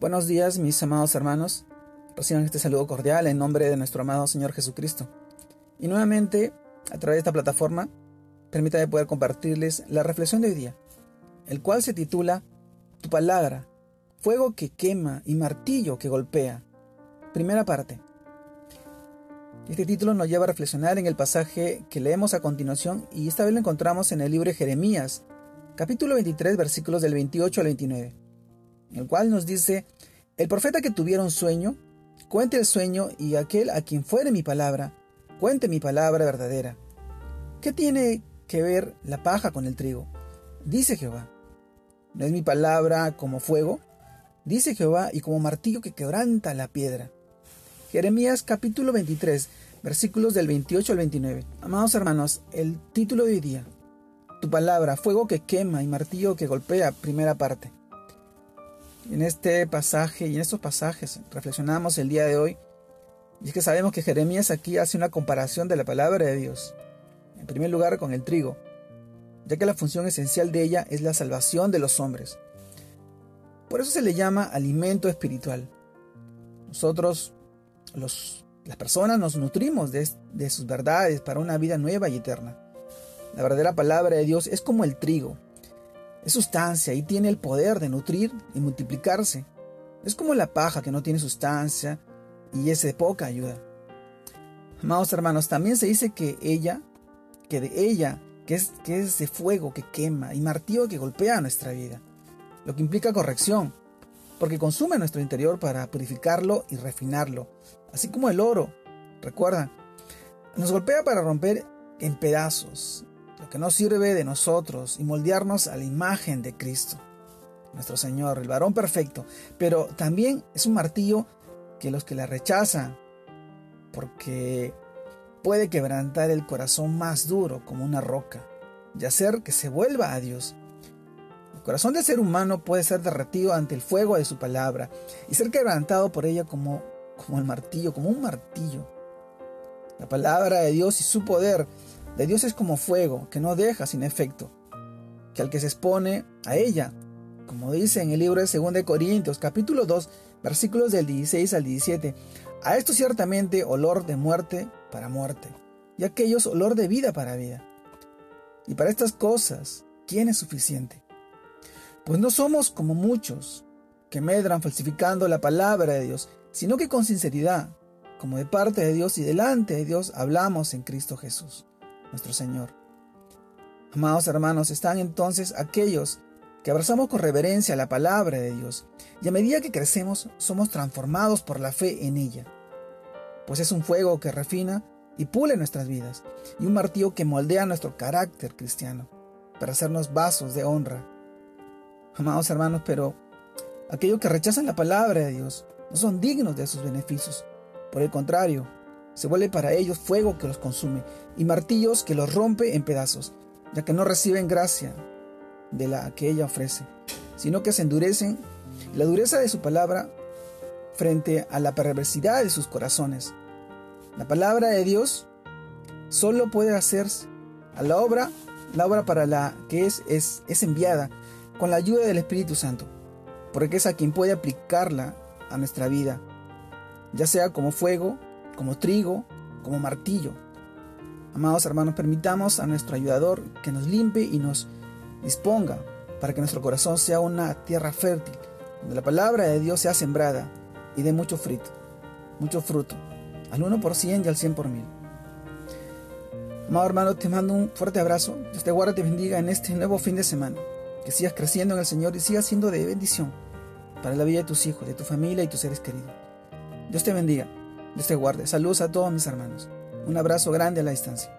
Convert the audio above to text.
Buenos días, mis amados hermanos. Reciban este saludo cordial en nombre de nuestro amado Señor Jesucristo. Y nuevamente, a través de esta plataforma, permítame poder compartirles la reflexión de hoy día, el cual se titula Tu palabra, fuego que quema y martillo que golpea. Primera parte. Este título nos lleva a reflexionar en el pasaje que leemos a continuación y esta vez lo encontramos en el libro de Jeremías, capítulo 23, versículos del 28 al 29, en el cual nos dice, el profeta que tuviera un sueño, cuente el sueño y aquel a quien fuere mi palabra, cuente mi palabra verdadera. ¿Qué tiene que ver la paja con el trigo? Dice Jehová. ¿No es mi palabra como fuego? Dice Jehová y como martillo que quebranta la piedra. Jeremías capítulo 23, versículos del 28 al 29. Amados hermanos, el título de hoy día, tu palabra, fuego que quema y martillo que golpea, primera parte. En este pasaje y en estos pasajes reflexionamos el día de hoy, y es que sabemos que Jeremías aquí hace una comparación de la palabra de Dios, en primer lugar con el trigo, ya que la función esencial de ella es la salvación de los hombres. Por eso se le llama alimento espiritual. Nosotros, los, las personas, nos nutrimos de, de sus verdades para una vida nueva y eterna. La verdadera palabra de Dios es como el trigo. Es sustancia y tiene el poder de nutrir y multiplicarse. Es como la paja que no tiene sustancia y es de poca ayuda. Amados hermanos, también se dice que ella, que de ella, que es, que es de fuego que quema y martillo que golpea nuestra vida, lo que implica corrección, porque consume nuestro interior para purificarlo y refinarlo, así como el oro, recuerda, nos golpea para romper en pedazos lo que no sirve de nosotros y moldearnos a la imagen de Cristo, nuestro Señor, el varón perfecto, pero también es un martillo que los que la rechazan, porque puede quebrantar el corazón más duro como una roca y hacer que se vuelva a Dios. El corazón del ser humano puede ser derretido ante el fuego de su palabra y ser quebrantado por ella como, como el martillo, como un martillo. La palabra de Dios y su poder de Dios es como fuego, que no deja sin efecto, que al que se expone a ella, como dice en el libro de 2 de Corintios, capítulo 2, versículos del 16 al 17, a esto ciertamente olor de muerte para muerte, y aquellos olor de vida para vida. Y para estas cosas, ¿quién es suficiente? Pues no somos como muchos que medran falsificando la palabra de Dios, sino que con sinceridad, como de parte de Dios y delante de Dios, hablamos en Cristo Jesús nuestro Señor. Amados hermanos, están entonces aquellos que abrazamos con reverencia la palabra de Dios y a medida que crecemos somos transformados por la fe en ella, pues es un fuego que refina y pule nuestras vidas y un martillo que moldea nuestro carácter cristiano para hacernos vasos de honra. Amados hermanos, pero aquellos que rechazan la palabra de Dios no son dignos de sus beneficios. Por el contrario, se vuelve para ellos fuego que los consume y martillos que los rompe en pedazos, ya que no reciben gracia de la que ella ofrece, sino que se endurecen la dureza de su palabra frente a la perversidad de sus corazones. La palabra de Dios solo puede hacer a la obra, la obra para la que es, es, es enviada, con la ayuda del Espíritu Santo, porque es a quien puede aplicarla a nuestra vida, ya sea como fuego como trigo, como martillo. Amados hermanos, permitamos a nuestro ayudador que nos limpie y nos disponga para que nuestro corazón sea una tierra fértil, donde la palabra de Dios sea sembrada y dé mucho fruto, mucho fruto, al 1% y al 100 por mil. Amado hermano, te mando un fuerte abrazo. Dios te guarde y te bendiga en este nuevo fin de semana. Que sigas creciendo en el Señor y sigas siendo de bendición para la vida de tus hijos, de tu familia y tus seres queridos. Dios te bendiga. Dios te guarde. Saludos a todos mis hermanos. Un abrazo grande a la distancia.